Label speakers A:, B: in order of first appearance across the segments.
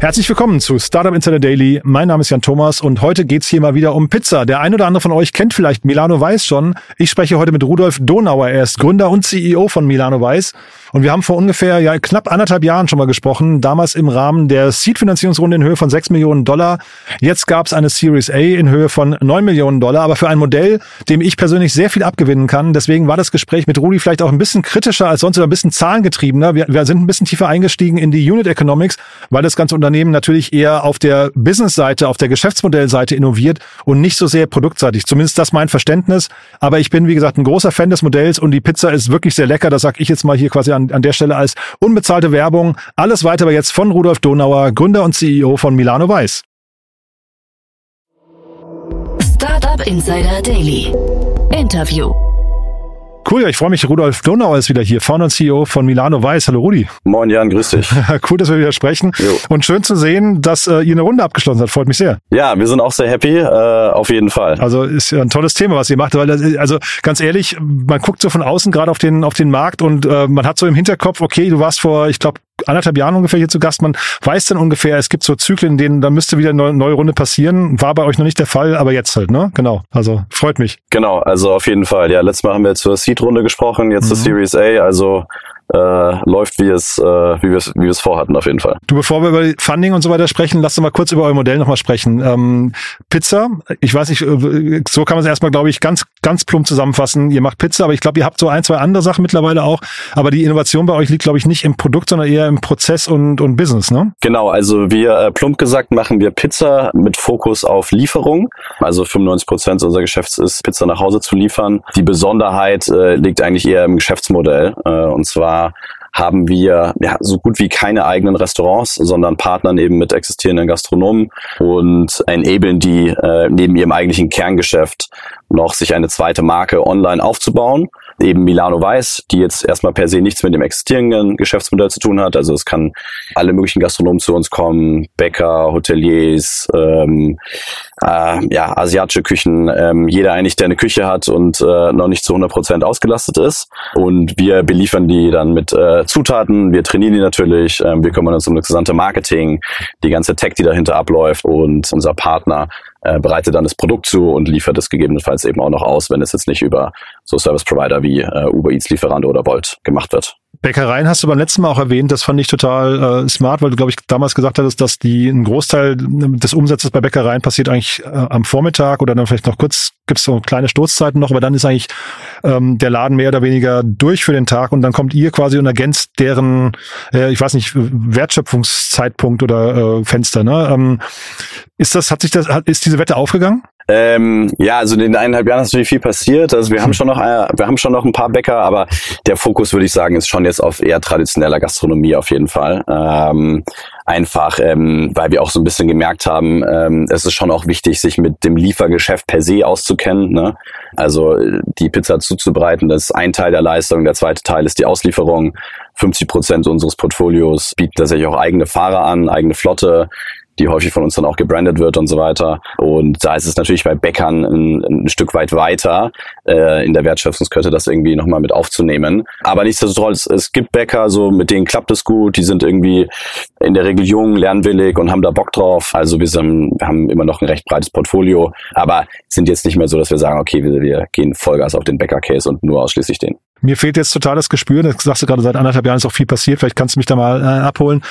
A: Herzlich willkommen zu Startup Insider Daily. Mein Name ist Jan Thomas und heute geht's hier mal wieder um Pizza. Der ein oder andere von euch kennt vielleicht Milano Weiß schon. Ich spreche heute mit Rudolf Donauer. Er ist Gründer und CEO von Milano Weiß. Und wir haben vor ungefähr ja, knapp anderthalb Jahren schon mal gesprochen, damals im Rahmen der Seed-Finanzierungsrunde in Höhe von 6 Millionen Dollar. Jetzt gab's eine Series A in Höhe von 9 Millionen Dollar, aber für ein Modell, dem ich persönlich sehr viel abgewinnen kann. Deswegen war das Gespräch mit Rudi vielleicht auch ein bisschen kritischer als sonst oder ein bisschen zahlengetriebener. Wir, wir sind ein bisschen tiefer eingestiegen in die Unit Economics, weil das ganze Unternehmen natürlich eher auf der Business-Seite, auf der Geschäftsmodellseite innoviert und nicht so sehr produktseitig. Zumindest das mein Verständnis. Aber ich bin, wie gesagt, ein großer Fan des Modells und die Pizza ist wirklich sehr lecker. Das sage ich jetzt mal hier quasi an an, an der Stelle als unbezahlte Werbung. Alles weitere jetzt von Rudolf Donauer, Gründer und CEO von Milano Weiß.
B: Startup Insider Daily. Interview.
A: Cool, ja, ich freue mich. Rudolf Donauer ist wieder hier, Founder und CEO von Milano Weiß. Hallo Rudi.
C: Moin Jan, grüß dich.
A: cool, dass wir wieder sprechen. Jo. Und schön zu sehen, dass äh, ihr eine Runde abgeschlossen habt. Freut mich sehr.
C: Ja, wir sind auch sehr happy, äh, auf jeden Fall.
A: Also ist ja ein tolles Thema, was ihr macht. Weil das, also ganz ehrlich, man guckt so von außen gerade auf den auf den Markt und äh, man hat so im Hinterkopf, okay, du warst vor, ich glaube, anderthalb Jahren ungefähr hier zu Gast. Man weiß dann ungefähr, es gibt so Zyklen, in denen da müsste wieder eine neue Runde passieren. War bei euch noch nicht der Fall, aber jetzt halt, ne? Genau. Also freut mich.
C: Genau, also auf jeden Fall. Ja, letztes Mal haben wir zur Seed-Runde gesprochen, jetzt mhm. zur Series A. Also äh, läuft, wie es, äh, wie wir es, wie wir es vorhatten, auf jeden Fall.
A: Du, bevor wir über Funding und so weiter sprechen, lass uns mal kurz über euer Modell nochmal sprechen. Ähm, Pizza, ich weiß nicht, äh, so kann man es erstmal, glaube ich, ganz, ganz plump zusammenfassen. Ihr macht Pizza, aber ich glaube, ihr habt so ein, zwei andere Sachen mittlerweile auch. Aber die Innovation bei euch liegt, glaube ich, nicht im Produkt, sondern eher im Prozess und, und Business, ne?
C: Genau, also wir, äh, plump gesagt, machen wir Pizza mit Fokus auf Lieferung. Also 95 Prozent unserer Geschäfts ist, Pizza nach Hause zu liefern. Die Besonderheit äh, liegt eigentlich eher im Geschäftsmodell. Äh, und zwar haben wir ja, so gut wie keine eigenen Restaurants, sondern partnern eben mit existierenden Gastronomen und enablen die äh, neben ihrem eigentlichen Kerngeschäft noch sich eine zweite Marke online aufzubauen eben Milano Weiß, die jetzt erstmal per se nichts mit dem existierenden Geschäftsmodell zu tun hat. Also es kann alle möglichen Gastronomen zu uns kommen, Bäcker, Hoteliers, ähm, äh, ja, asiatische Küchen, ähm, jeder eigentlich, der eine Küche hat und äh, noch nicht zu 100 Prozent ausgelastet ist. Und wir beliefern die dann mit äh, Zutaten, wir trainieren die natürlich, äh, wir kümmern uns um das gesamte Marketing, die ganze Tech, die dahinter abläuft und unser Partner äh, bereitet dann das Produkt zu und liefert es gegebenenfalls eben auch noch aus, wenn es jetzt nicht über so Service Provider wie äh, Uber Eats Lieferando oder Volt gemacht wird.
A: Bäckereien hast du beim letzten Mal auch erwähnt, das fand ich total äh, smart, weil du, glaube ich, damals gesagt hattest, dass die ein Großteil des Umsatzes bei Bäckereien passiert eigentlich äh, am Vormittag oder dann vielleicht noch kurz, gibt es so kleine Stoßzeiten noch, aber dann ist eigentlich ähm, der Laden mehr oder weniger durch für den Tag und dann kommt ihr quasi und ergänzt deren, äh, ich weiß nicht, Wertschöpfungszeitpunkt oder äh, Fenster. Ne? Ähm, ist das, hat sich das, hat, ist diese Wette aufgegangen?
C: Ähm, ja, also in den eineinhalb Jahren ist natürlich viel passiert. Also wir haben schon noch, äh, wir haben schon noch ein paar Bäcker, aber der Fokus würde ich sagen ist schon jetzt auf eher traditioneller Gastronomie auf jeden Fall. Ähm, einfach, ähm, weil wir auch so ein bisschen gemerkt haben, ähm, es ist schon auch wichtig, sich mit dem Liefergeschäft per se auszukennen. Ne? Also die Pizza zuzubereiten, das ist ein Teil der Leistung. Der zweite Teil ist die Auslieferung. 50 Prozent unseres Portfolios bieten tatsächlich auch eigene Fahrer an, eigene Flotte die häufig von uns dann auch gebrandet wird und so weiter. Und da ist es natürlich bei Bäckern ein, ein Stück weit weiter äh, in der Wertschöpfungskette, das irgendwie nochmal mit aufzunehmen. Aber nichtsdestotrotz, es gibt Bäcker, so mit denen klappt es gut, die sind irgendwie in der Regel jung, lernwillig und haben da Bock drauf. Also wir, sind, haben immer noch ein recht breites Portfolio, aber sind jetzt nicht mehr so, dass wir sagen, okay, wir, wir gehen Vollgas auf den Bäcker-Case und nur ausschließlich den.
A: Mir fehlt jetzt total das Gespür, das sagst du gerade, seit anderthalb Jahren ist auch viel passiert, vielleicht kannst du mich da mal äh, abholen.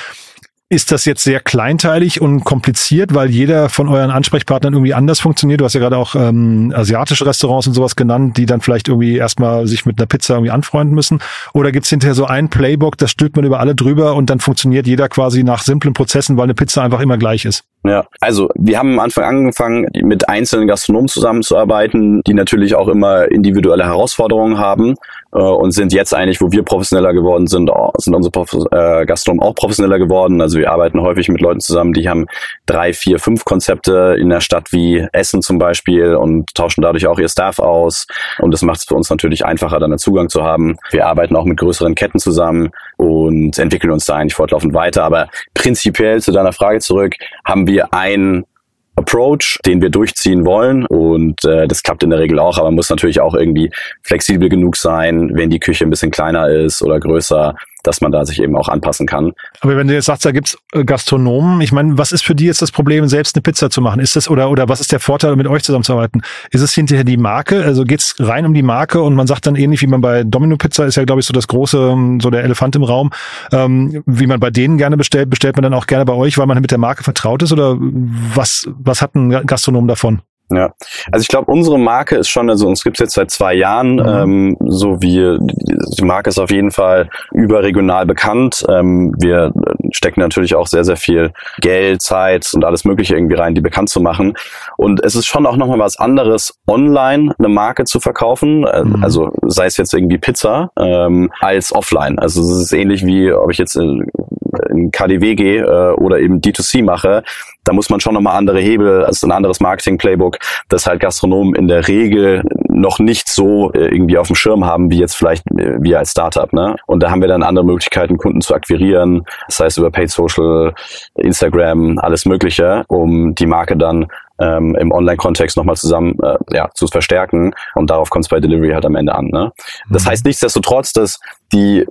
A: Ist das jetzt sehr kleinteilig und kompliziert, weil jeder von euren Ansprechpartnern irgendwie anders funktioniert? Du hast ja gerade auch ähm, asiatische Restaurants und sowas genannt, die dann vielleicht irgendwie erstmal sich mit einer Pizza irgendwie anfreunden müssen. Oder gibt's hinterher so ein Playbook, das stülpt man über alle drüber und dann funktioniert jeder quasi nach simplen Prozessen, weil eine Pizza einfach immer gleich ist?
C: Ja, also wir haben am Anfang angefangen, mit einzelnen Gastronomen zusammenzuarbeiten, die natürlich auch immer individuelle Herausforderungen haben äh, und sind jetzt eigentlich, wo wir professioneller geworden sind, sind unsere Prof äh, Gastronomen auch professioneller geworden. Also wir arbeiten häufig mit Leuten zusammen, die haben drei, vier, fünf Konzepte in der Stadt wie Essen zum Beispiel und tauschen dadurch auch ihr Staff aus. Und das macht es für uns natürlich einfacher, dann einen Zugang zu haben. Wir arbeiten auch mit größeren Ketten zusammen und entwickeln uns da eigentlich fortlaufend weiter. Aber prinzipiell zu deiner Frage zurück, haben wir ein Approach, den wir durchziehen wollen. Und äh, das klappt in der Regel auch, aber man muss natürlich auch irgendwie flexibel genug sein, wenn die Küche ein bisschen kleiner ist oder größer, dass man da sich eben auch anpassen kann.
A: Aber wenn du jetzt sagst, da gibt's äh, Gastronomen, ich meine, was ist für die jetzt das Problem, selbst eine Pizza zu machen? Ist das oder oder was ist der Vorteil, mit euch zusammenzuarbeiten? Ist es hinterher die Marke? Also geht's rein um die Marke und man sagt dann ähnlich wie man bei Domino Pizza ist ja, glaube ich, so das große, so der Elefant im Raum, ähm, wie man bei denen gerne bestellt, bestellt man dann auch gerne bei euch, weil man mit der Marke vertraut ist oder was was hat ein Gastronom davon?
C: Ja, also ich glaube, unsere Marke ist schon, also uns gibt's jetzt seit zwei Jahren, mhm. ähm, so wie die Marke ist auf jeden Fall überregional bekannt. Ähm, wir stecken natürlich auch sehr, sehr viel Geld, Zeit und alles Mögliche irgendwie rein, die bekannt zu machen. Und es ist schon auch nochmal was anderes, online eine Marke zu verkaufen, äh, mhm. also sei es jetzt irgendwie Pizza, ähm, als offline. Also es ist ähnlich wie, ob ich jetzt in, in KDW gehe äh, oder eben D2C mache da muss man schon nochmal andere Hebel, also ein anderes Marketing-Playbook, das halt Gastronomen in der Regel noch nicht so äh, irgendwie auf dem Schirm haben, wie jetzt vielleicht äh, wir als Startup. Ne? Und da haben wir dann andere Möglichkeiten, Kunden zu akquirieren, das heißt über Paid Social, Instagram, alles Mögliche, um die Marke dann ähm, im Online-Kontext nochmal zusammen äh, ja, zu verstärken. Und darauf kommt es bei Delivery halt am Ende an. Ne? Das mhm. heißt nichtsdestotrotz, dass die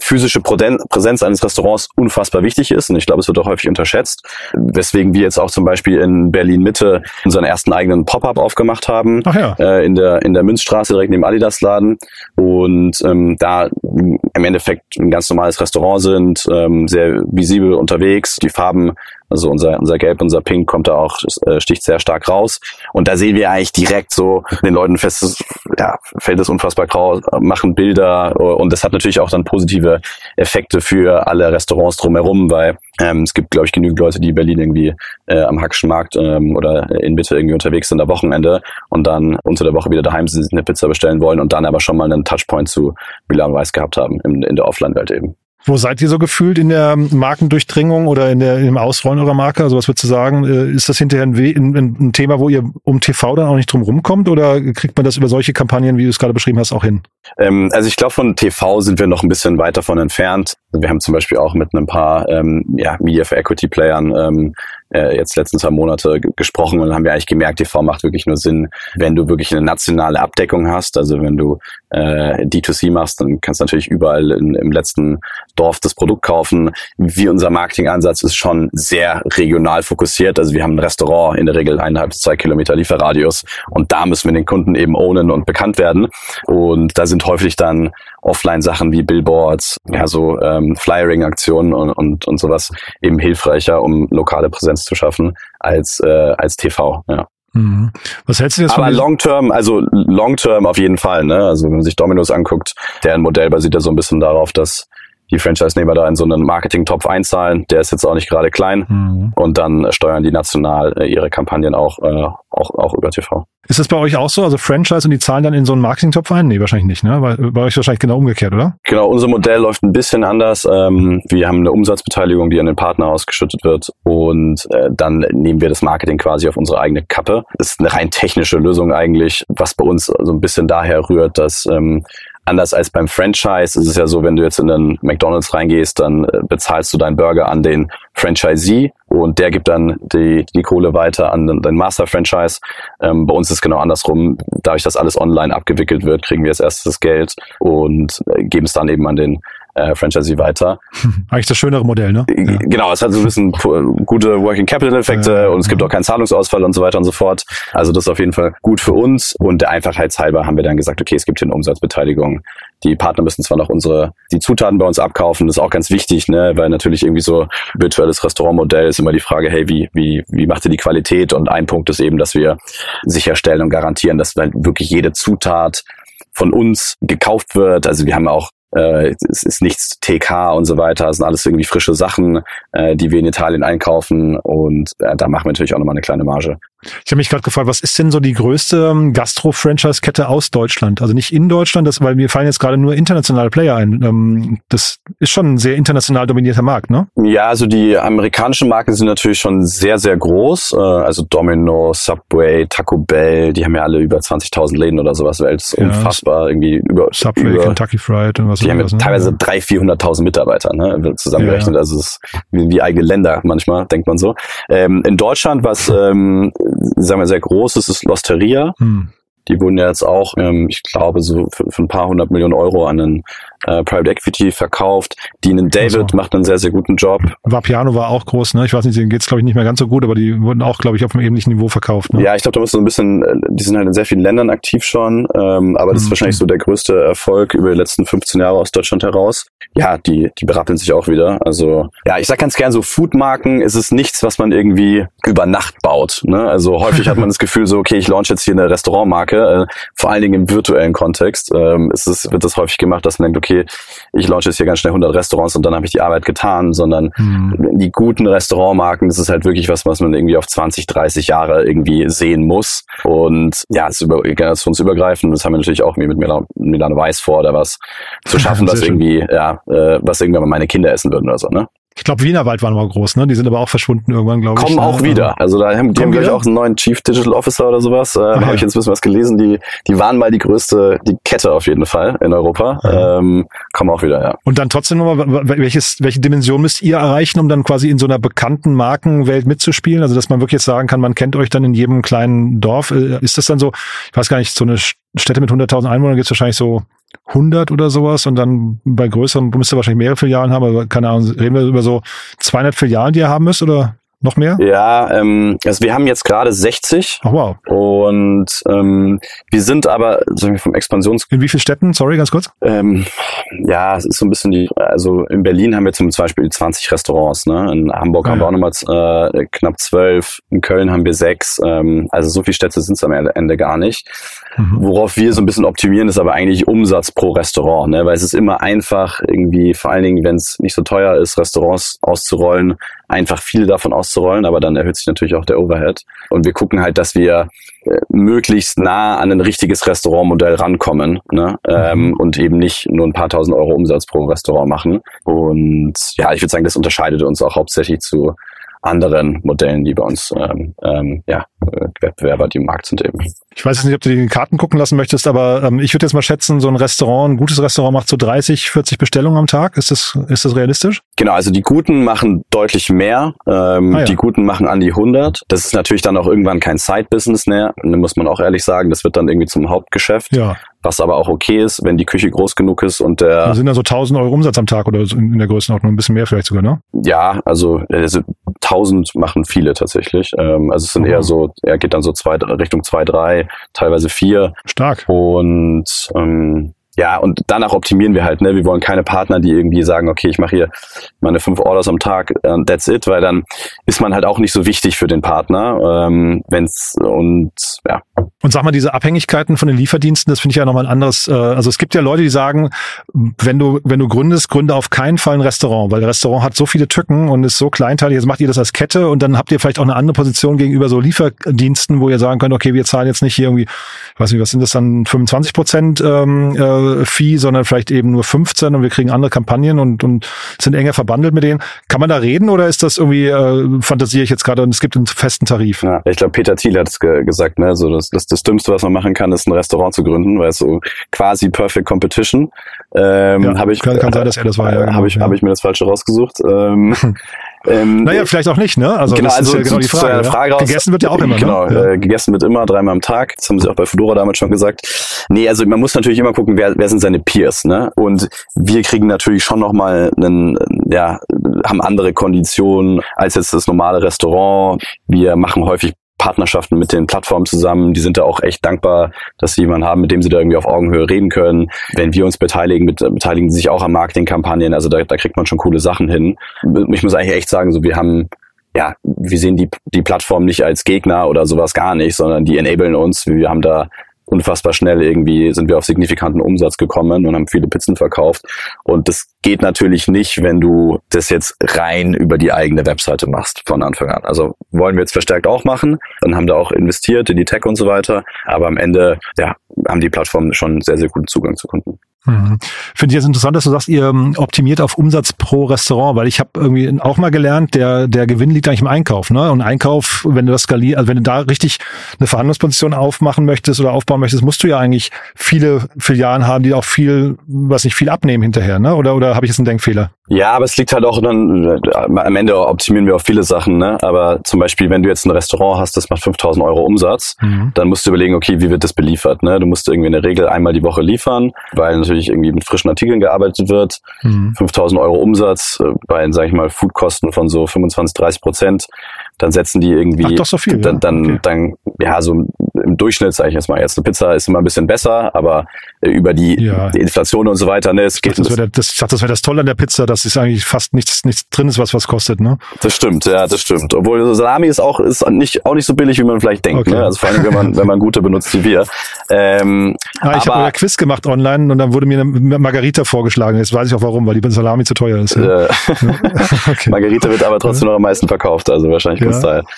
C: physische Präsenz eines Restaurants unfassbar wichtig ist. Und ich glaube, es wird auch häufig unterschätzt, weswegen wir jetzt auch zum Beispiel in Berlin Mitte unseren ersten eigenen Pop-up aufgemacht haben. Ach ja. äh, in der in der Münzstraße direkt neben Adidas Laden. Und ähm, da im Endeffekt ein ganz normales Restaurant sind, ähm, sehr visibel unterwegs, die Farben also unser, unser Gelb, unser Pink kommt da auch, äh, sticht sehr stark raus. Und da sehen wir eigentlich direkt so den Leuten fest, ja, fällt es unfassbar grau, machen Bilder und das hat natürlich auch dann positive Effekte für alle Restaurants drumherum, weil ähm, es gibt, glaube ich, genügend Leute, die in Berlin irgendwie äh, am Hackschen Markt ähm, oder in Mitte irgendwie unterwegs sind am Wochenende und dann unter der Woche wieder daheim sind, eine Pizza bestellen wollen und dann aber schon mal einen Touchpoint zu Milan Weiß gehabt haben in, in der Offline-Welt eben.
A: Wo seid ihr so gefühlt in der Markendurchdringung oder in der, im Ausrollen eurer Marke? Also was würdest du sagen? Äh, ist das hinterher ein, ein, ein, Thema, wo ihr um TV dann auch nicht drum rumkommt oder kriegt man das über solche Kampagnen, wie du es gerade beschrieben hast, auch hin?
C: Ähm, also ich glaube, von TV sind wir noch ein bisschen weit davon entfernt. Wir haben zum Beispiel auch mit ein paar ähm, ja, Media for Equity Playern ähm, äh, jetzt letzten zwei Monate gesprochen und haben wir eigentlich gemerkt, TV macht wirklich nur Sinn, wenn du wirklich eine nationale Abdeckung hast. Also wenn du äh, D2C machst, dann kannst du natürlich überall in, im letzten Dorf das Produkt kaufen. Wie unser Marketingansatz ist schon sehr regional fokussiert. Also wir haben ein Restaurant in der Regel eineinhalb bis zwei Kilometer Lieferradius und da müssen wir den Kunden eben ownen und bekannt werden. Und da sind häufig dann Offline-Sachen wie Billboards, ja so ähm, Flyering-Aktionen und, und, und sowas eben hilfreicher, um lokale Präsenz zu schaffen als, äh, als TV. Ja.
A: Mhm. Was hältst du jetzt
C: Aber long term, also long term auf jeden Fall, ne? Also wenn man sich Dominos anguckt, deren Modell basiert ja so ein bisschen darauf, dass die Franchise-Nehmer da in so einen Marketing-Topf einzahlen. Der ist jetzt auch nicht gerade klein. Mhm. Und dann steuern die national äh, ihre Kampagnen auch, äh, auch, auch über TV.
A: Ist das bei euch auch so? Also Franchise und die zahlen dann in so einen Marketing-Topf ein? Nee, wahrscheinlich nicht, ne? Bei, bei euch wahrscheinlich genau umgekehrt, oder?
C: Genau, unser Modell läuft ein bisschen anders. Ähm, wir haben eine Umsatzbeteiligung, die an den Partner ausgeschüttet wird und äh, dann nehmen wir das Marketing quasi auf unsere eigene Kappe. Das ist eine rein technische Lösung eigentlich, was bei uns so ein bisschen daher rührt, dass ähm, Anders als beim Franchise ist es ja so, wenn du jetzt in den McDonald's reingehst, dann äh, bezahlst du deinen Burger an den Franchisee und der gibt dann die, die Kohle weiter an den, den Master Franchise. Ähm, bei uns ist es genau andersrum. Dadurch, dass alles online abgewickelt wird, kriegen wir als erstes das Geld und äh, geben es dann eben an den äh, Franchisee weiter.
A: Eigentlich das schönere Modell, ne?
C: Ja. Genau, es hat so ein bisschen gute Working Capital Effekte ja, und es gibt auch keinen Zahlungsausfall und so weiter und so fort. Also das ist auf jeden Fall gut für uns und der Einfachheitshalber haben wir dann gesagt, okay, es gibt hier eine Umsatzbeteiligung. Die Partner müssen zwar noch unsere, die Zutaten bei uns abkaufen, das ist auch ganz wichtig, ne, weil natürlich irgendwie so virtuelles Restaurantmodell ist immer die Frage, hey, wie, wie, wie macht ihr die Qualität? Und ein Punkt ist eben, dass wir sicherstellen und garantieren, dass wirklich jede Zutat von uns gekauft wird. Also wir haben auch äh, es ist nichts TK und so weiter, es sind alles irgendwie frische Sachen, äh, die wir in Italien einkaufen und äh, da machen wir natürlich auch nochmal eine kleine Marge.
A: Ich habe mich gerade gefragt, was ist denn so die größte ähm, Gastro-Franchise-Kette aus Deutschland? Also nicht in Deutschland, das, weil mir fallen jetzt gerade nur internationale Player ein. Ähm, das ist schon ein sehr international dominierter Markt, ne?
C: Ja, also die amerikanischen Marken sind natürlich schon sehr, sehr groß. Äh, also Domino, Subway, Taco Bell, die haben ja alle über 20.000 Läden oder sowas. Das ist ja, unfassbar. Irgendwie über
A: Subway,
C: über,
A: Kentucky Fried und was
C: Die haben ja ne? teilweise 300.000, 400.000 Mitarbeiter ne, zusammengerechnet. Ja. Also es ist wie, wie eigene Länder manchmal, denkt man so. Ähm, in Deutschland, was ähm, sagen wir, sehr groß ist, ist Losteria. Hm. Die wurden ja jetzt auch, ähm, ich glaube, so für, für, ein paar hundert Millionen Euro an einen äh, Private Equity verkauft. Dean David
A: so.
C: macht einen sehr, sehr guten Job.
A: Vapiano war auch groß, ne? Ich weiß nicht, denen geht's glaube ich nicht mehr ganz so gut, aber die wurden auch, glaube ich, auf einem ähnlichen Niveau verkauft. Ne?
C: Ja, ich glaube, da muss so ein bisschen, äh, die sind halt in sehr vielen Ländern aktiv schon, ähm, aber das ist
A: Mhm.
C: wahrscheinlich so der größte Erfolg über die letzten 15 Jahre aus Deutschland heraus. Ja, die, die berappeln sich auch wieder. Also, ja, ich sag ganz gern so, Foodmarken ist es nichts, was man irgendwie über Nacht baut. Ne? Also häufig hat man das Gefühl so, okay, ich launch jetzt hier eine Restaurantmarke, äh, vor allen Dingen im virtuellen Kontext ähm, ist es, wird das häufig gemacht, dass man denkt, okay, ich launch jetzt hier ganz schnell 100 Restaurants und dann habe ich die Arbeit getan, sondern
A: Mhm.
C: die guten Restaurantmarken, das ist halt wirklich was, was man irgendwie auf 20, 30 Jahre irgendwie sehen muss. Und ja, es ist über, generationsübergreifend. Das haben wir natürlich auch irgendwie mit Milan, Milano Weiß vor, oder was zu schaffen, was irgendwie, ja, äh, was irgendwann mal meine Kinder essen würden oder so, ne?
A: Ich glaube, Wienerwald waren mal groß, ne? Die sind aber auch verschwunden irgendwann, glaube ich.
C: Kommen
A: ne?
C: auch wieder. Also da haben die haben gleich
A: wieder?
C: auch einen neuen Chief Digital Officer oder sowas. Äh,
A: Ah,
C: habe
A: ja.
C: ich jetzt ein bisschen was gelesen. Die, die waren mal die größte, die Kette auf jeden Fall in Europa.
A: Ja.
C: Ähm, kommen auch wieder, ja.
A: Und dann trotzdem nochmal, welches, welche Dimension müsst ihr erreichen, um dann quasi in so einer bekannten Markenwelt mitzuspielen? Also, dass man wirklich jetzt sagen kann, man kennt euch dann in jedem kleinen Dorf. Äh, Ist das dann so, ich weiß gar nicht, so eine Städte mit 100.000 Einwohnern gibt es wahrscheinlich so 100 oder sowas und dann bei größeren müsst ihr wahrscheinlich mehrere Filialen haben, aber keine Ahnung, reden wir über so 200 Filialen, die ihr haben müsst oder noch mehr?
C: Ja, ähm, also wir haben jetzt gerade 60
A: Ach wow.
C: und ähm, wir sind aber sagen wir, vom Expansions
A: In wie vielen Städten? Sorry, ganz kurz.
C: Ähm, ja, es ist so ein bisschen die, also in Berlin haben wir zum Beispiel 20 Restaurants, ne? In Hamburg
A: Ah,
C: haben wir
A: ja.
C: auch nochmal äh, knapp 12, in Köln haben wir sechs, ähm, also so viele Städte sind es am Ende gar nicht.
A: Mhm.
C: Worauf wir so ein bisschen optimieren, ist aber eigentlich Umsatz pro Restaurant, ne? Weil es ist immer einfach, irgendwie, vor allen Dingen, wenn es nicht so teuer ist, Restaurants auszurollen, einfach viele davon auszurollen, aber dann erhöht sich natürlich auch der Overhead. Und wir gucken halt, dass wir äh, möglichst nah an ein richtiges Restaurantmodell rankommen ne? ähm, und eben nicht nur ein paar tausend Euro Umsatz pro Restaurant machen. Und ja, ich würde sagen, das unterscheidet uns auch hauptsächlich zu anderen Modellen, die bei uns ähm, ähm, ja, äh, Wettbewerber, die im Markt sind eben.
A: Ich weiß jetzt nicht, ob du die Karten gucken lassen möchtest, aber ähm, ich würde jetzt mal schätzen, so ein Restaurant, ein gutes Restaurant macht so 30, 40 Bestellungen am Tag. Ist das, ist das realistisch?
C: Genau, also die Guten machen deutlich mehr. Ähm,
A: Ah, ja.
C: Die Guten machen an die 100. Das ist natürlich dann auch irgendwann kein Side-Business mehr. Da muss man auch ehrlich sagen, das wird dann irgendwie zum Hauptgeschäft.
A: Ja.
C: Was aber auch okay ist, wenn die Küche groß genug ist und der,
A: Da sind dann so 1000 Euro Umsatz am Tag oder so in in der Größenordnung, ein bisschen mehr vielleicht sogar, ne?
C: ja, also, also 1000 machen viele tatsächlich. Ähm, also es sind
A: Mhm.
C: eher so, er geht dann so zwei, Richtung zwei, drei, teilweise vier.
A: Stark.
C: Und ähm, ja, und danach optimieren wir halt, ne? Wir wollen keine Partner, die irgendwie sagen, okay, ich mache hier meine fünf Orders am Tag, äh, that's it, weil dann ist man halt auch nicht so wichtig für den Partner. Ähm, wenn's und ja,
A: Und sag mal, diese Abhängigkeiten von den Lieferdiensten, das finde ich ja nochmal ein anderes. Äh, also es gibt ja Leute, die sagen, wenn du, wenn du gründest, gründe auf keinen Fall ein Restaurant, weil Restaurant hat so viele Tücken und ist so kleinteilig, jetzt macht ihr das als Kette und dann habt ihr vielleicht auch eine andere Position gegenüber so Lieferdiensten, wo ihr sagen könnt, okay, wir zahlen jetzt nicht hier irgendwie, ich weiß nicht, was sind das dann, 25 Prozent ähm, äh, Fee, sondern vielleicht eben nur 15 und wir kriegen andere Kampagnen und, und sind enger verbandelt mit denen. Kann man da reden oder ist das irgendwie, äh, fantasiere ich jetzt gerade und es gibt einen festen Tarif?
C: ja. ich glaube, Peter Thiel hat es ge gesagt, ne? So das, das, das Dümmste, was man machen kann, ist ein Restaurant zu gründen, weil es so quasi Perfect Competition. Ähm,
A: Ja,
C: habe ich,
A: kann- kann sein, dass er das war, ja,
C: äh,
A: genau,
C: habe ich,
A: ja.
C: habe ich mir das Falsche rausgesucht. Ähm, ähm,
A: Naja, vielleicht auch nicht, ne? Also
C: genau,
A: das
C: also
A: ist ja genau die Frage. ja?
C: Frage raus,
A: Gegessen wird ja auch immer,
C: Genau,
A: ne?
C: Äh, gegessen wird immer dreimal am Tag. Das haben sie auch bei Fedora damals schon gesagt. Nee, also man muss natürlich immer gucken, wer, wer sind seine Peers, ne? Und wir kriegen natürlich schon nochmal einen, ja, haben andere Konditionen als jetzt das normale Restaurant. Wir machen häufig Partnerschaften mit den Plattformen zusammen. Die sind da auch echt dankbar, dass sie jemanden haben, mit dem sie da irgendwie auf Augenhöhe reden können. Wenn wir uns beteiligen, mit, beteiligen sie sich auch an Marketingkampagnen. Also da, da kriegt man schon coole Sachen hin. Ich muss eigentlich echt sagen, so wir haben ja, wir sehen die, die Plattform nicht als Gegner oder sowas gar nicht, sondern die enablen uns. Wir haben da unfassbar schnell irgendwie sind wir auf signifikanten Umsatz gekommen und haben viele Pizzen verkauft. Und das geht natürlich nicht, wenn du das jetzt rein über die eigene Webseite machst von Anfang an. Also wollen wir jetzt verstärkt auch machen. Dann haben da auch investiert in die Tech und so weiter. Aber am Ende, ja, haben die Plattformen schon sehr, sehr guten Zugang zu Kunden.
A: Mhm. Finde ich jetzt interessant, dass du sagst, ihr ähm, optimiert auf Umsatz pro Restaurant, weil ich habe irgendwie auch mal gelernt, der der Gewinn liegt eigentlich im Einkauf, ne? Und Einkauf, wenn du das skalierst, also wenn du da richtig eine Verhandlungsposition aufmachen möchtest oder aufbauen möchtest, musst du ja eigentlich viele Filialen haben, die auch viel, was nicht viel abnehmen hinterher, ne? Oder oder habe ich jetzt einen Denkfehler?
C: Ja, aber es liegt halt auch dann, äh, am Ende optimieren wir auf viele Sachen, ne? Aber zum Beispiel, wenn du jetzt ein Restaurant hast, das macht 5000 Euro Umsatz,
A: Mhm.
C: dann musst du überlegen, okay, wie wird das beliefert, ne? Du musst irgendwie in der Regel einmal die Woche liefern, weil natürlich natürlich irgendwie mit frischen Artikeln gearbeitet wird. Mhm. 5000 Euro Umsatz äh, bei, sage ich mal, Foodkosten von so 25, 30 Prozent. Dann setzen die irgendwie,
A: Ach, doch so viel,
C: dann, dann, okay. dann, ja, so im Durchschnitt, sage ich jetzt mal, jetzt eine Pizza ist immer ein bisschen besser, aber äh, über die, ja. die Inflation und so weiter, ne, es geht.
A: Das wäre das, das, wär das Tolle an der Pizza, dass es eigentlich fast nichts, nichts drin ist, was was kostet, ne?
C: Das stimmt, ja, das stimmt. Obwohl Salami ist auch, ist nicht, auch nicht so billig, wie man vielleicht denkt, okay. ne? Also vor allem, wenn man, wenn man gute benutzt wie wir.
A: Ähm, ah, ich habe euer Quiz gemacht online und dann wurde mir eine Margarita vorgeschlagen. Jetzt weiß ich auch warum, weil die Salami zu teuer ist. Ja. Äh,
C: okay. Margarita wird aber trotzdem noch am meisten verkauft, also wahrscheinlich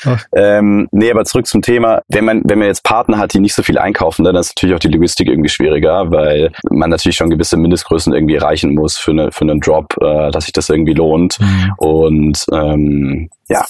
C: ja. Ähm, nee, aber zurück zum Thema. Wenn man, wenn man jetzt Partner hat, die nicht so viel einkaufen, dann ist natürlich auch die Logistik irgendwie schwieriger, weil man natürlich schon gewisse Mindestgrößen irgendwie erreichen muss für, eine, für einen Drop, äh, dass sich das irgendwie lohnt. Mhm. Und ähm, ja,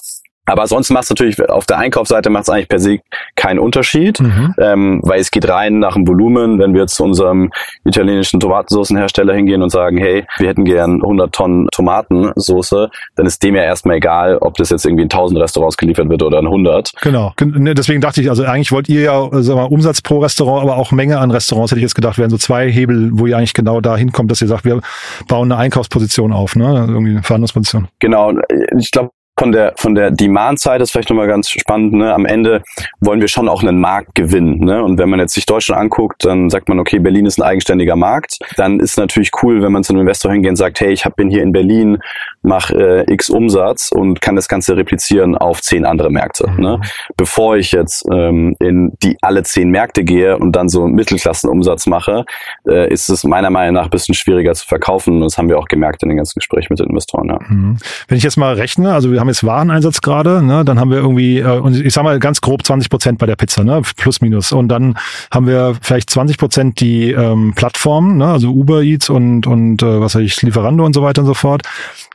C: aber sonst macht es natürlich auf der Einkaufsseite macht es eigentlich per se keinen Unterschied, mhm. ähm, weil es geht rein nach dem Volumen. Wenn wir jetzt zu unserem italienischen Tomatensoßenhersteller hingehen und sagen, hey, wir hätten gern 100 Tonnen Tomatensoße, dann ist dem ja erstmal egal, ob das jetzt irgendwie in 1000 Restaurants geliefert wird oder in 100.
A: Genau. Ne, deswegen dachte ich, also eigentlich wollt ihr ja sag mal, Umsatz pro Restaurant, aber auch Menge an Restaurants, hätte ich jetzt gedacht, wären so zwei Hebel, wo ihr eigentlich genau da hinkommt, dass ihr sagt, wir bauen eine Einkaufsposition auf, ne? Irgendwie eine Verhandlungsposition.
C: Genau. Ich glaube, von der von der Demand-Seite ist vielleicht nochmal ganz spannend. Ne? Am Ende wollen wir schon auch einen Markt gewinnen. Ne? Und wenn man jetzt sich Deutschland anguckt, dann sagt man, okay, Berlin ist ein eigenständiger Markt. Dann ist natürlich cool, wenn man zu einem Investor hingeht und sagt, hey, ich hab, bin hier in Berlin, mach äh, X Umsatz und kann das Ganze replizieren auf zehn andere Märkte. Mhm. Ne? Bevor ich jetzt ähm, in die alle zehn Märkte gehe und dann so Mittelklassenumsatz mache, äh, ist es meiner Meinung nach ein bisschen schwieriger zu verkaufen. Und das haben wir auch gemerkt in den ganzen Gesprächen mit den Investoren. Ja.
A: Mhm. Wenn ich jetzt mal rechne, also wir haben haben jetzt Wareneinsatz gerade, ne? dann haben wir irgendwie, äh, ich sag mal ganz grob 20 Prozent bei der Pizza, ne? plus minus. Und dann haben wir vielleicht 20 Prozent die ähm, Plattformen, ne? also Uber Eats und, und äh, was weiß ich, Lieferando und so weiter und so fort.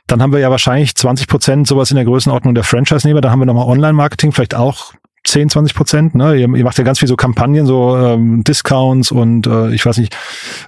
A: Dann haben wir ja wahrscheinlich 20 Prozent sowas in der Größenordnung der Franchise-Nehmer. Da haben wir nochmal Online-Marketing, vielleicht auch 10, 20 Prozent. Ne? Ihr, ihr macht ja ganz viel so Kampagnen, so ähm, Discounts und äh, ich weiß nicht,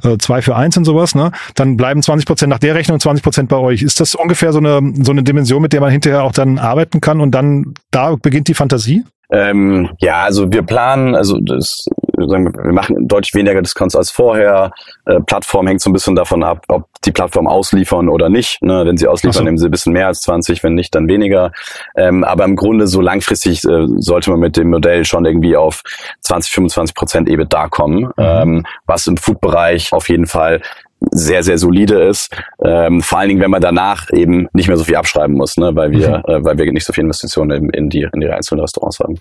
A: äh, zwei für eins und sowas. Ne? Dann bleiben 20 Prozent nach der Rechnung 20 Prozent bei euch. Ist das ungefähr so eine, so eine Dimension, mit der man hinterher auch dann arbeiten kann und dann da beginnt die Fantasie?
C: Ähm, ja, also wir planen, also das, wir machen deutlich weniger Discounts als vorher. Äh, Plattform hängt so ein bisschen davon ab, ob die Plattform ausliefern oder nicht. Ne? Wenn sie ausliefern, so. nehmen sie ein bisschen mehr als 20, wenn nicht, dann weniger. Ähm, aber im Grunde so langfristig äh, sollte man mit dem Modell schon irgendwie auf 20, 25 Prozent EBITDA kommen, mhm. ähm, was im Food-Bereich auf jeden Fall sehr, sehr solide ist. Ähm, vor allen Dingen, wenn man danach eben nicht mehr so viel abschreiben muss, ne? weil wir, mhm. äh, weil wir nicht so viel Investitionen in, in die, in die einzelnen Restaurants haben.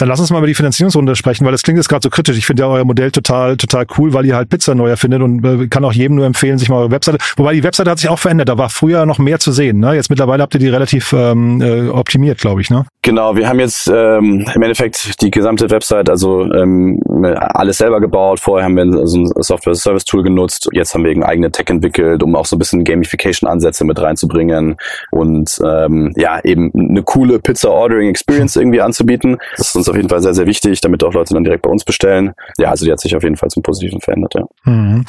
A: Dann lass uns mal über die Finanzierungsrunde sprechen, weil das klingt jetzt gerade so kritisch. Ich finde ja euer Modell total, total cool, weil ihr halt Pizza neu erfindet und äh, kann auch jedem nur empfehlen, sich mal eure Webseite. Wobei die Webseite hat sich auch verändert. Da war früher noch mehr zu sehen. Ne? Jetzt mittlerweile habt ihr die relativ ähm, äh, optimiert, glaube ich. Ne?
C: Genau, wir haben jetzt ähm, im Endeffekt die gesamte Website, also ähm, alles selber gebaut. Vorher haben wir so ein Software-Service-Tool genutzt. Jetzt haben wir eine eigene Tech entwickelt, um auch so ein bisschen Gamification-Ansätze mit reinzubringen und ähm, ja eben eine coole Pizza-Ordering-Experience irgendwie anzubieten. Das ist uns auf jeden Fall sehr, sehr wichtig, damit auch Leute dann direkt bei uns bestellen. Ja, also die hat sich auf jeden Fall zum Positiven verändert, ja.
A: Mhm.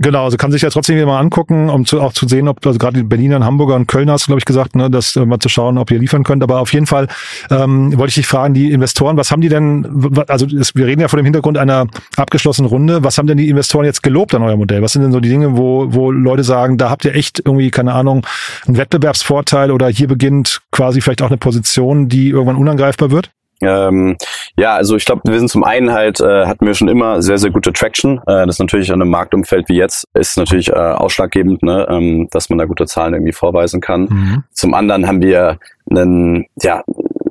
A: Genau, also kann sich ja trotzdem mal angucken, um zu, auch zu sehen, ob also gerade die Berliner, und Hamburger und Kölner hast du, glaube ich, gesagt, ne, das äh, mal zu schauen, ob ihr liefern könnt. Aber auf jeden Fall ähm, wollte ich dich fragen, die Investoren, was haben die denn, also es, wir reden ja vor dem Hintergrund einer abgeschlossenen Runde, was haben denn die Investoren jetzt gelobt an euer Modell? Was sind denn so die Dinge, wo, wo Leute sagen, da habt ihr echt irgendwie, keine Ahnung, einen Wettbewerbsvorteil oder hier beginnt quasi vielleicht auch eine Position, die irgendwann unangreifbar wird?
C: Ähm, ja, also ich glaube, wir sind zum einen halt, äh, hatten wir schon immer sehr, sehr gute Traction. Äh, das ist natürlich an einem Marktumfeld wie jetzt, ist natürlich äh, ausschlaggebend, ne, ähm, dass man da gute Zahlen irgendwie vorweisen kann. Mhm. Zum anderen haben wir einen, ja,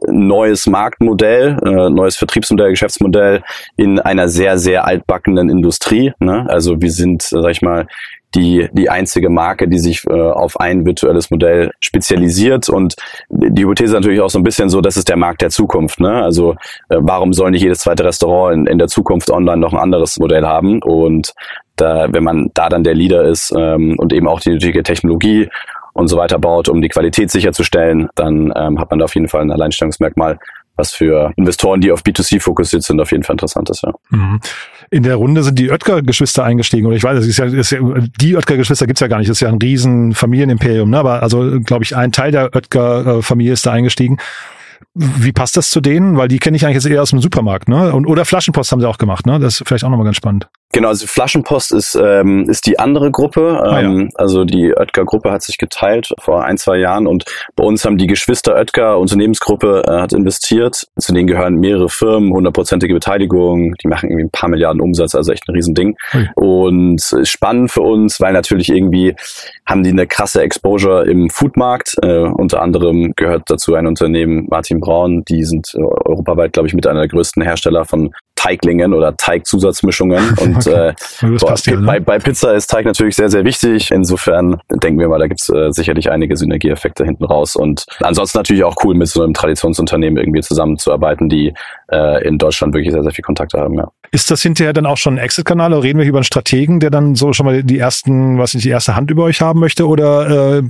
C: neues Marktmodell, äh, neues Vertriebsmodell, Geschäftsmodell in einer sehr, sehr altbackenen Industrie. Ne? Also wir sind, sag ich mal, die, die einzige Marke, die sich äh, auf ein virtuelles Modell spezialisiert. Und die Hypothese ist natürlich auch so ein bisschen so, das ist der Markt der Zukunft. Ne? Also äh, warum soll nicht jedes zweite Restaurant in, in der Zukunft online noch ein anderes Modell haben? Und da, wenn man da dann der Leader ist ähm, und eben auch die nötige Technologie und so weiter baut, um die Qualität sicherzustellen, dann ähm, hat man da auf jeden Fall ein Alleinstellungsmerkmal, was für Investoren, die auf B2C fokussiert sind, auf jeden Fall interessant ist. Ja.
A: Mhm. In der Runde sind die Oetker-Geschwister eingestiegen. Oder ich weiß, es ist ja, ist ja die Oetker-Geschwister gibt's ja gar nicht. Das ist ja ein riesen Familienimperium. Ne? Aber also, glaube ich, ein Teil der Oetker-Familie ist da eingestiegen. Wie passt das zu denen? Weil die kenne ich eigentlich jetzt eher aus dem Supermarkt, ne? Und, oder Flaschenpost haben sie auch gemacht, ne? Das ist vielleicht auch nochmal ganz spannend.
C: Genau, also Flaschenpost ist, ähm, ist die andere Gruppe.
A: Ah, ja.
C: Ähm, Also die Oetker-Gruppe hat sich geteilt vor ein, zwei Jahren und bei uns haben die Geschwister Oetker Unternehmensgruppe äh, hat investiert. Zu denen gehören mehrere Firmen, hundertprozentige Beteiligung. Die machen irgendwie ein paar Milliarden Umsatz, also echt ein Riesending.
A: Ui.
C: Und ist spannend für uns, weil natürlich irgendwie haben die eine krasse Exposure im Foodmarkt. Äh, unter anderem gehört dazu ein Unternehmen, Martin Braun, die sind äh, europaweit, glaube ich, mit einer der größten Hersteller von Teiglingen oder Teigzusatzmischungen. Und
A: Okay.
C: äh, Boah,
A: ja, ne?
C: bei, bei Pizza ist Teig natürlich sehr, sehr wichtig. Insofern denken wir mal, da gibt's äh, sicherlich einige Synergieeffekte hinten raus. Und ansonsten natürlich auch cool, mit so einem Traditionsunternehmen irgendwie zusammenzuarbeiten, die äh, in Deutschland wirklich sehr, sehr viel Kontakte haben. Ja.
A: Ist das hinterher dann auch schon ein Exit-Kanal oder reden wir hier über einen Strategen, der dann so schon mal die ersten, was nicht, die erste Hand über euch haben möchte? Oder äh,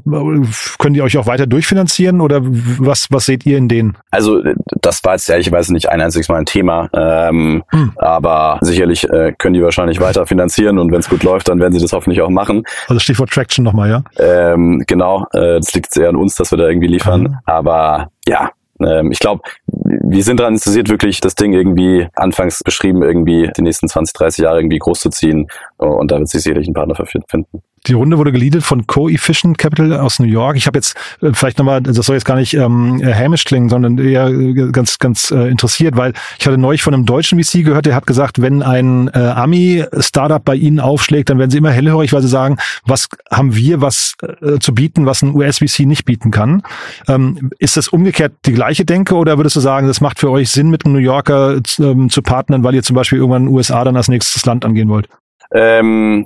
A: können die euch auch weiter durchfinanzieren? Oder was, was seht ihr in denen?
C: Also das war jetzt ehrlicherweise nicht ein einziges Mal ein Thema, ähm,
A: Hm.
C: aber sicherlich äh, können die wahrscheinlich weiter finanzieren und wenn es gut läuft, dann werden sie das hoffentlich auch machen.
A: Also Stichwort Traction nochmal, ja?
C: Ähm, genau, äh, das liegt sehr an uns, dass wir da irgendwie liefern.
A: Mhm.
C: Aber ja, ähm, ich glaube, wir sind daran interessiert, wirklich das Ding irgendwie anfangs beschrieben, irgendwie die nächsten 20, 30 Jahre irgendwie groß zu ziehen. Und da wird sich sicherlich ein Partner für finden.
A: Die Runde wurde geleadet von Co-Efficient Capital aus New York. Ich habe jetzt äh, vielleicht nochmal, das soll jetzt gar nicht ähm, äh, hämisch klingen, sondern eher äh, ganz, ganz äh, interessiert, weil ich hatte neulich von einem deutschen VC gehört, der hat gesagt, wenn ein äh, Ami-Startup bei Ihnen aufschlägt, dann werden Sie immer hellhörig, weil Sie sagen, was haben wir was äh, zu bieten, was ein US-VC nicht bieten kann. Ähm, ist das umgekehrt die gleiche Denke oder würdest du sagen, das macht für euch Sinn, mit einem New Yorker ähm, zu partnern, weil ihr zum Beispiel irgendwann USA dann als nächstes Land angehen wollt?
C: Ähm,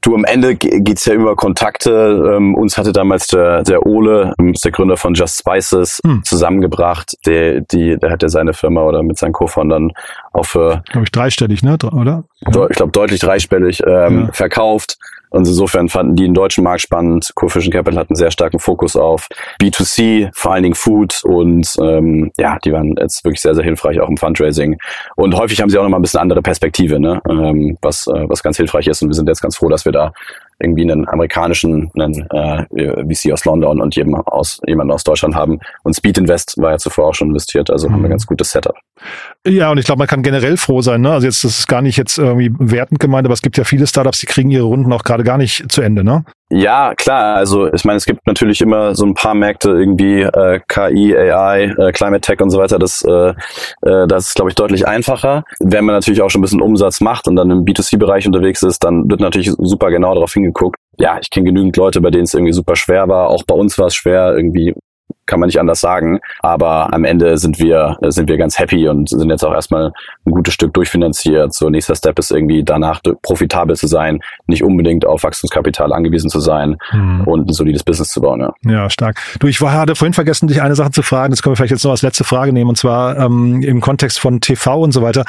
C: du, am Ende ge- geht's ja über Kontakte. Ähm, uns hatte damals der, der Ole, ähm, der Gründer von Just Spices,
A: Hm.
C: zusammengebracht. Der, die, der hat ja seine Firma oder mit seinen Co-Foundern auch für
A: Glaube ich dreistellig, ne? Oder?
C: deu- ich glaube, deutlich dreistellig ähm,
A: Ja.
C: verkauft. Und insofern fanden die den deutschen Markt spannend. Coefficient Capital hat einen sehr starken Fokus auf B2C, vor allen Dingen Food. Und ähm, ja, die waren jetzt wirklich sehr, sehr hilfreich auch im Fundraising. Und häufig haben sie auch nochmal ein bisschen andere Perspektive, ne? ähm, was, äh, was ganz hilfreich ist. Und wir sind jetzt ganz froh, dass wir da irgendwie einen amerikanischen einen, äh, VC aus London und jemand aus, jemanden aus Deutschland haben. Und Speed Invest war ja zuvor auch schon investiert. Also haben wir
A: Mhm.
C: ein ganz gutes Setup.
A: Ja, und ich glaube, man kann generell froh sein. Ne? Also jetzt, das ist gar nicht jetzt irgendwie wertend gemeint, aber es gibt ja viele Startups, die kriegen ihre Runden auch gerade gar nicht zu Ende. Ne?
C: Ja, klar. Also ich meine, es gibt natürlich immer so ein paar Märkte irgendwie äh, KI, AI, äh, Climate Tech und so weiter. Das, äh, äh, das ist, glaube ich, deutlich einfacher. Wenn man natürlich auch schon ein bisschen Umsatz macht und dann im B2C-Bereich unterwegs ist, dann wird natürlich super genau darauf hingeguckt. Ja, ich kenne genügend Leute, bei denen es irgendwie super schwer war. Auch bei uns war es schwer, irgendwie kann man nicht anders sagen. Aber am Ende sind wir, sind wir ganz happy und sind jetzt auch erstmal ein gutes Stück durchfinanziert. So, nächster Step ist irgendwie danach profitabel zu sein, nicht unbedingt auf Wachstumskapital angewiesen zu sein und ein solides Business zu bauen. Ja.
A: Ja, stark. Du, ich war, hatte vorhin vergessen, dich eine Sache zu fragen. Das können wir vielleicht jetzt noch als letzte Frage nehmen. Und zwar ähm, im Kontext von TV und so weiter.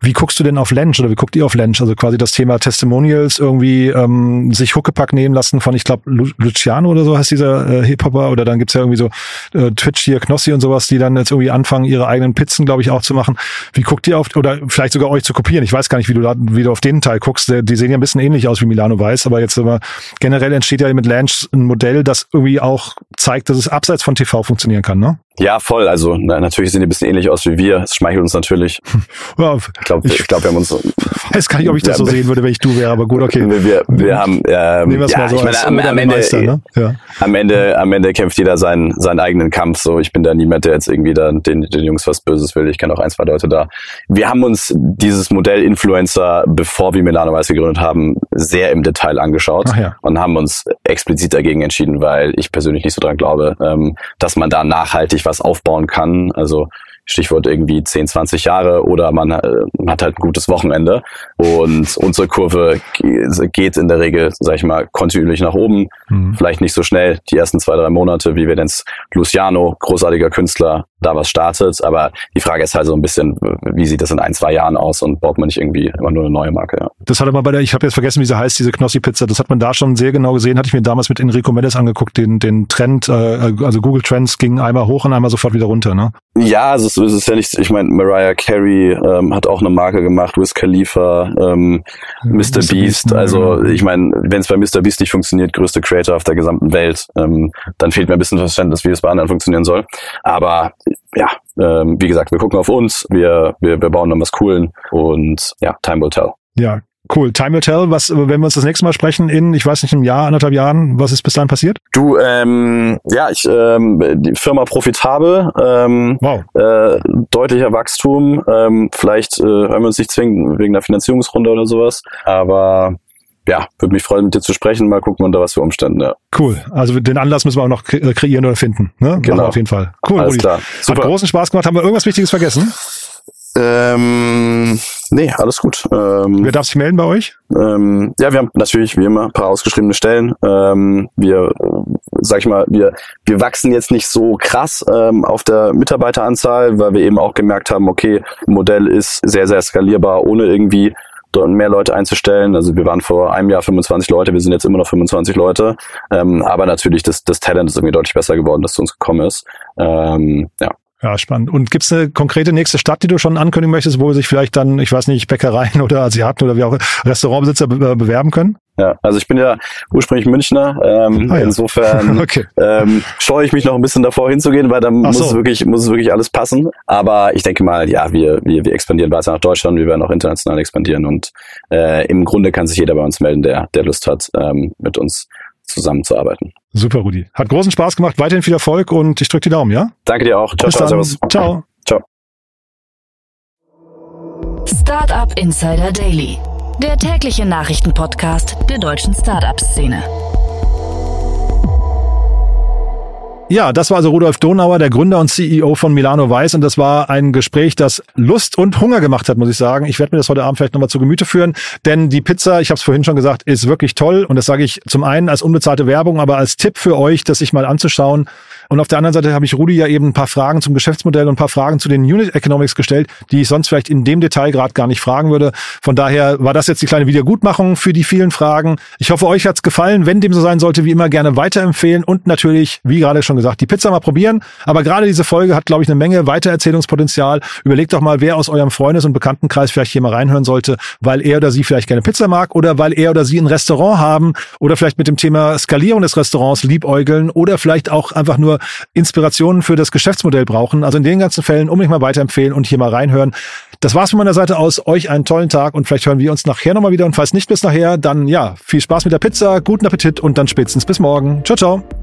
A: Wie guckst du denn auf Lench oder wie guckt ihr auf Lench? Also quasi das Thema Testimonials irgendwie ähm, sich Huckepack nehmen lassen von, ich glaube, Lu Luciano oder so heißt dieser äh, Hip-Hopper. Oder dann gibt's ja irgendwie so äh, Twitch hier, Knossi und sowas, die dann jetzt irgendwie anfangen, ihre eigenen Pizzen, glaube ich, auch zu machen. Wie guckt ihr auf, oder vielleicht sogar euch zu kopieren? Ich weiß gar nicht, wie du da, wie du auf den Teil guckst. Die sehen ja ein bisschen ähnlich aus wie Milano Weiß, aber jetzt aber generell entsteht ja mit Lanch ein Modell, das irgendwie auch zeigt, dass es abseits von TV funktionieren kann, ne?
C: Ja, voll. Also na, natürlich sehen die ein bisschen ähnlich aus wie wir. Es schmeichelt uns natürlich.
A: Ja,
C: Ich glaube, ich, glaub, wir haben uns.
A: weiß gar nicht, ob ich das so
C: Ja,
A: sehen würde, wenn ich du wäre, aber gut, okay.
C: Wir, wir, wir haben. Ähm,
A: Nehmen wir es
C: ja,
A: mal so
C: ich meine, am, am Ende,
A: Meister, ne? Ja.
C: am Ende, am Ende kämpft jeder seinen, seinen eigenen Kampf. So, ich bin da niemand, der jetzt irgendwie da den, den Jungs was Böses will. Ich kenne auch ein, zwei Leute da. Wir haben uns dieses Modell Influencer, bevor wir Milano Weiß gegründet haben, sehr im Detail angeschaut
A: ja.
C: und haben uns explizit dagegen entschieden, weil ich persönlich nicht so dran glaube, ähm, dass man da nachhaltig was aufbauen kann. Also Stichwort irgendwie 10, 20 Jahre oder man, äh, man hat halt ein gutes Wochenende und unsere Kurve ge- geht in der Regel, sag ich mal, kontinuierlich nach oben.
A: Mhm.
C: Vielleicht nicht so schnell die ersten zwei, drei Monate, wie wenn jetzt Luciano, großartiger Künstler, da was startet. Aber die Frage ist halt so ein bisschen, wie sieht das in ein, zwei Jahren aus und baut man nicht irgendwie immer nur eine neue Marke? Ja.
A: Das hatte man bei der, ich habe jetzt vergessen, wie sie heißt, diese Knossi-Pizza. Das hat man da schon sehr genau gesehen. Hatte ich mir damals mit Enrico Mendes angeguckt, den, den Trend, äh, also Google Trends ging einmal hoch und einmal sofort wieder runter, ne?
C: Ja, also es ist, es ist ja nicht, ich meine, Mariah Carey ähm, hat auch eine Marke gemacht, Wiz Khalifa, ähm, Mr. Beast.
A: ne,
C: Also
A: genau.
C: ich meine, wenn es bei Mr. Beast nicht funktioniert, größte Creator auf der gesamten Welt, ähm, dann fehlt mir ein bisschen Verständnis, wie es bei anderen funktionieren soll. Aber ja, ähm, wie gesagt, wir gucken auf uns, wir, wir, wir bauen dann was Coolen und ja, time will tell.
A: Ja, Cool. Time will tell. Was, wenn wir uns das nächste Mal sprechen in, ich weiß nicht, einem Jahr, anderthalb Jahren, was ist bis dahin passiert?
C: Du, ähm, ja, ich, ähm, die Firma profitabel, ähm,
A: Wow.
C: äh, deutlicher Wachstum. Ähm, vielleicht äh, hören wir uns nicht zwingen wegen der Finanzierungsrunde oder sowas. Aber ja, würde mich freuen, mit dir zu sprechen. Mal gucken, unter was für Umständen. Ja.
A: Cool. Also den Anlass müssen wir auch noch kre- äh, kreieren oder finden. Ne?
C: Genau.
A: auf jeden Fall. Cool,
C: Alles
A: Rudi.
C: klar.
A: Hat
C: Super.
A: großen Spaß gemacht. Haben wir irgendwas Wichtiges vergessen?
C: Ähm, nee, alles gut. Ähm,
A: Wer darf sich melden bei euch?
C: Ähm, ja, wir haben natürlich wie immer ein paar ausgeschriebene Stellen. Ähm, wir, sag ich mal, wir, wir wachsen jetzt nicht so krass ähm, auf der Mitarbeiteranzahl, weil wir eben auch gemerkt haben, okay, Modell ist sehr, sehr skalierbar, ohne irgendwie mehr Leute einzustellen. Also wir waren vor einem Jahr 25 Leute, wir sind jetzt immer noch 25 Leute. Ähm, aber natürlich, das, das Talent ist irgendwie deutlich besser geworden, das zu uns gekommen ist. Ähm, ja.
A: Ja, spannend. Und gibt's eine konkrete nächste Stadt, die du schon ankündigen möchtest, wo sich vielleicht dann, ich weiß nicht, Bäckereien oder Asiaten oder wie auch Restaurantbesitzer be äh, bewerben können?
C: Ja, also ich bin ja ursprünglich Münchner. Ähm,
A: Ah ja.
C: Insofern
A: Okay.
C: ähm, scheue ich mich noch ein bisschen davor hinzugehen, weil dann
A: Ach
C: muss
A: so.
C: es wirklich muss es wirklich alles passen. Aber ich denke mal, ja, wir wir, wir expandieren weiter nach Deutschland, wir werden auch international expandieren und äh, im Grunde kann sich jeder bei uns melden, der der Lust hat, ähm, mit uns zusammenzuarbeiten.
A: Super, Rudi. Hat großen Spaß gemacht. Weiterhin viel Erfolg und ich drücke die Daumen, ja?
C: Danke dir auch. Ciao,
A: Bis
C: ciao,
A: dann.
C: servus.
A: Ciao.
C: Ciao.
B: Startup Insider Daily, der tägliche Nachrichtenpodcast der deutschen Startup-Szene.
A: Ja, das war also Rudolf Donauer, der Gründer und CEO von Milano Weiß. Und das war ein Gespräch, das Lust und Hunger gemacht hat, muss ich sagen. Ich werde mir das heute Abend vielleicht nochmal zu Gemüte führen. Denn die Pizza, ich habe es vorhin schon gesagt, ist wirklich toll. Und das sage ich zum einen als unbezahlte Werbung, aber als Tipp für euch, das sich mal anzuschauen. Und auf der anderen Seite habe ich Rudi ja eben ein paar Fragen zum Geschäftsmodell und ein paar Fragen zu den Unit Economics gestellt, die ich sonst vielleicht in dem Detail gerade gar nicht fragen würde. Von daher war das jetzt die kleine Wiedergutmachung für die vielen Fragen. Ich hoffe, euch hat's gefallen. Wenn dem so sein sollte, wie immer gerne weiterempfehlen und natürlich, wie gerade schon gesagt, die Pizza mal probieren. Aber gerade diese Folge hat, glaube ich, eine Menge Weitererzählungspotenzial. Überlegt doch mal, wer aus eurem Freundes- und Bekanntenkreis vielleicht hier mal reinhören sollte, weil er oder sie vielleicht gerne Pizza mag oder weil er oder sie ein Restaurant haben oder vielleicht mit dem Thema Skalierung des Restaurants liebäugeln oder vielleicht auch einfach nur Inspirationen für das Geschäftsmodell brauchen. Also in den ganzen Fällen unbedingt mal weiterempfehlen und hier mal reinhören. Das war's von meiner Seite aus. Euch einen tollen Tag und vielleicht hören wir uns nachher nochmal wieder. Und falls nicht bis nachher, dann ja, viel Spaß mit der Pizza, guten Appetit und dann spätestens bis morgen. Ciao, ciao.